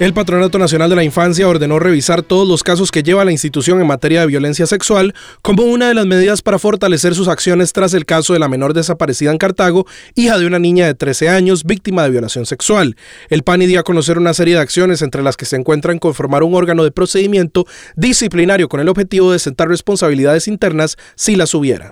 El Patronato Nacional de la Infancia ordenó revisar todos los casos que lleva la institución en materia de violencia sexual como una de las medidas para fortalecer sus acciones tras el caso de la menor desaparecida en Cartago, hija de una niña de 13 años víctima de violación sexual. El PANI dio a conocer una serie de acciones entre las que se encuentran conformar un órgano de procedimiento disciplinario con el objetivo de sentar responsabilidades internas si las hubiera.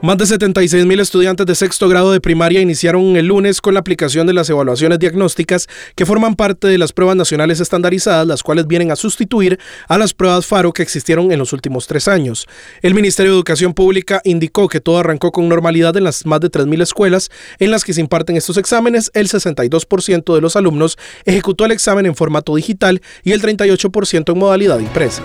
Más de 76 mil estudiantes de sexto grado de primaria iniciaron el lunes con la aplicación de las evaluaciones diagnósticas que forman parte de las pruebas nacionales estandarizadas, las cuales vienen a sustituir a las pruebas FARO que existieron en los últimos tres años. El Ministerio de Educación Pública indicó que todo arrancó con normalidad en las más de 3 mil escuelas en las que se imparten estos exámenes. El 62% de los alumnos ejecutó el examen en formato digital y el 38% en modalidad impresa.